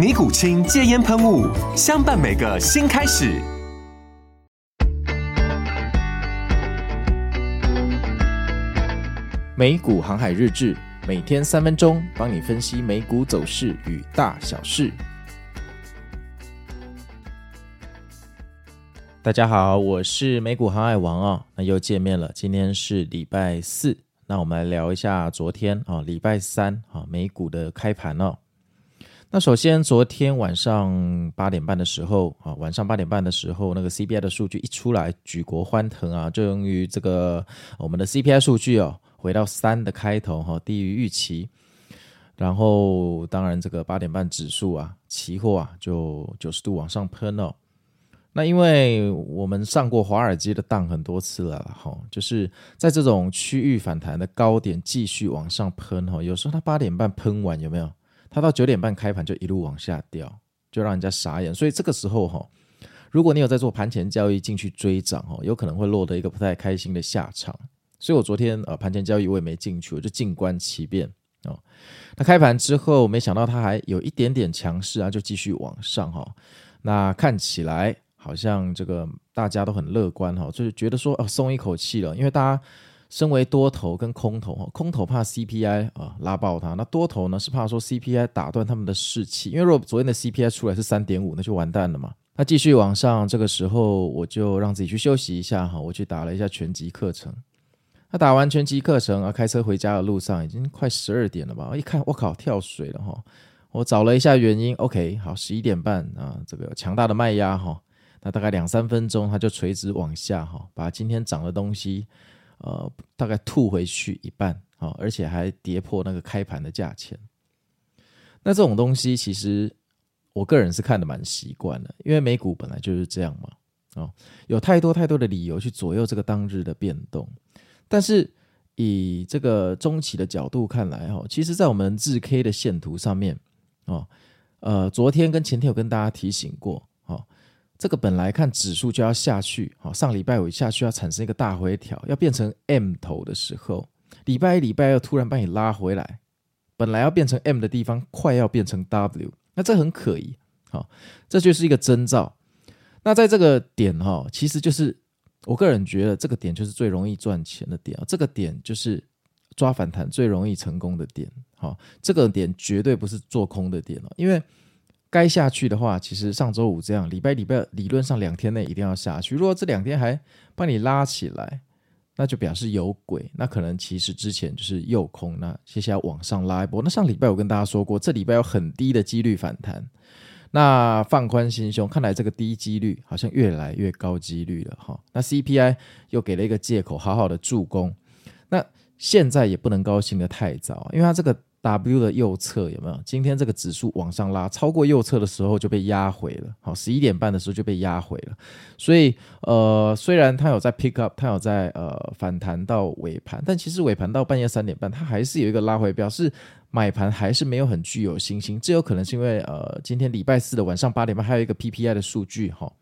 尼古清戒烟喷雾，相伴每个新开始。美股航海日志，每天三分钟，帮你分析美股走势与大小事。大家好，我是美股航海王哦，那又见面了。今天是礼拜四，那我们来聊一下昨天啊，礼拜三啊，美股的开盘哦。那首先，昨天晚上八点半的时候啊，晚上八点半的时候，那个 CPI 的数据一出来，举国欢腾啊！就由于这个我们的 CPI 数据哦，回到三的开头哈，低于预期。然后，当然这个八点半指数啊，期货啊，就九十度往上喷哦。那因为我们上过华尔街的当很多次了哈，就是在这种区域反弹的高点继续往上喷哈，有时候它八点半喷完有没有？它到九点半开盘就一路往下掉，就让人家傻眼。所以这个时候哈，如果你有在做盘前交易进去追涨哦，有可能会落得一个不太开心的下场。所以我昨天呃盘前交易我也没进去，我就静观其变哦。那开盘之后，没想到它还有一点点强势啊，就继续往上哈。那看起来好像这个大家都很乐观哈，就是觉得说哦松一口气了，因为大家。身为多头跟空头，空头怕 CPI 啊拉爆它，那多头呢是怕说 CPI 打断他们的士气，因为如果昨天的 CPI 出来是三点五，那就完蛋了嘛。那继续往上，这个时候我就让自己去休息一下哈，我去打了一下拳击课程。那打完拳击课程啊，开车回家的路上已经快十二点了吧？一看，我靠，跳水了哈！我找了一下原因，OK，好，十一点半啊，这个强大的卖压哈，那大概两三分钟它就垂直往下哈，把今天涨的东西。呃，大概吐回去一半啊，哦，而且还跌破那个开盘的价钱。那这种东西，其实我个人是看得蛮习惯的，因为美股本来就是这样嘛，哦，有太多太多的理由去左右这个当日的变动。但是以这个中期的角度看来，哈，其实，在我们日 K 的线图上面，哦，呃，昨天跟前天有跟大家提醒过，这个本来看指数就要下去，好，上礼拜五下去要产生一个大回调，要变成 M 头的时候，礼拜一礼拜二突然把你拉回来，本来要变成 M 的地方，快要变成 W，那这很可疑，好，这就是一个征兆。那在这个点哈，其实就是我个人觉得这个点就是最容易赚钱的点啊，这个点就是抓反弹最容易成功的点，好，这个点绝对不是做空的点哦，因为。该下去的话，其实上周五这样，礼拜礼拜理论上两天内一定要下去。如果这两天还帮你拉起来，那就表示有鬼。那可能其实之前就是诱空，那接下来往上拉一波。那上礼拜我跟大家说过，这礼拜有很低的几率反弹。那放宽心胸，看来这个低几率好像越来越高几率了哈。那 CPI 又给了一个借口，好好的助攻。那现在也不能高兴的太早，因为它这个。W 的右侧有没有？今天这个指数往上拉，超过右侧的时候就被压回了。好，十一点半的时候就被压回了。所以，呃，虽然它有在 pick up，它有在呃反弹到尾盘，但其实尾盘到半夜三点半，它还是有一个拉回，表示买盘还是没有很具有信心。这有可能是因为呃，今天礼拜四的晚上八点半还有一个 PPI 的数据哈。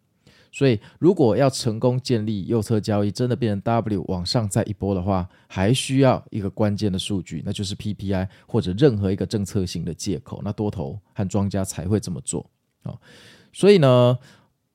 所以，如果要成功建立右侧交易，真的变成 W 往上再一波的话，还需要一个关键的数据，那就是 PPI 或者任何一个政策性的借口，那多头和庄家才会这么做啊。所以呢，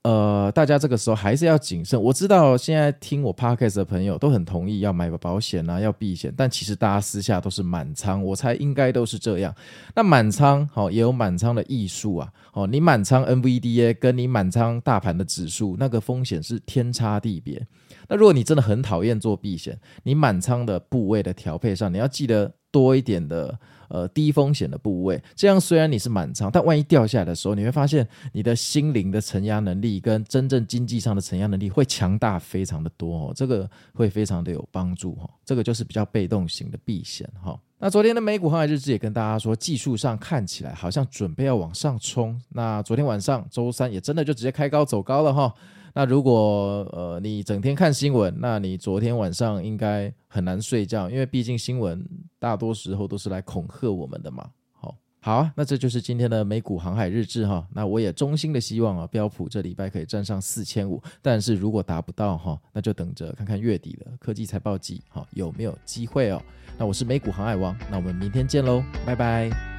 呃，大家这个时候还是要谨慎。我知道现在听我 podcast 的朋友都很同意要买个保险啊，要避险，但其实大家私下都是满仓，我猜应该都是这样。那满仓好、也有满仓的艺术啊。哦，你满仓 NVDA 跟你满仓大盘的指数，那个风险是天差地别。那如果你真的很讨厌做避险，你满仓的部位的调配上，你要记得多一点的呃低风险的部位。这样虽然你是满仓，但万一掉下来的时候，你会发现你的心灵的承压能力跟真正经济上的承压能力会强大非常的多哦，这个会非常的有帮助哈。这个就是比较被动型的避险哈。那昨天的美股航海日志也跟大家说，技术上看起来好像准备要往上冲。那昨天晚上周三也真的就直接开高走高了哈。那如果呃你整天看新闻，那你昨天晚上应该很难睡觉，因为毕竟新闻大多时候都是来恐吓我们的嘛。好，好啊，那这就是今天的美股航海日志哈。那我也衷心的希望啊，标普这礼拜可以站上四千五，但是如果达不到哈，那就等着看看月底的科技财报季哈有没有机会哦。那我是美股航海王，那我们明天见喽，拜拜。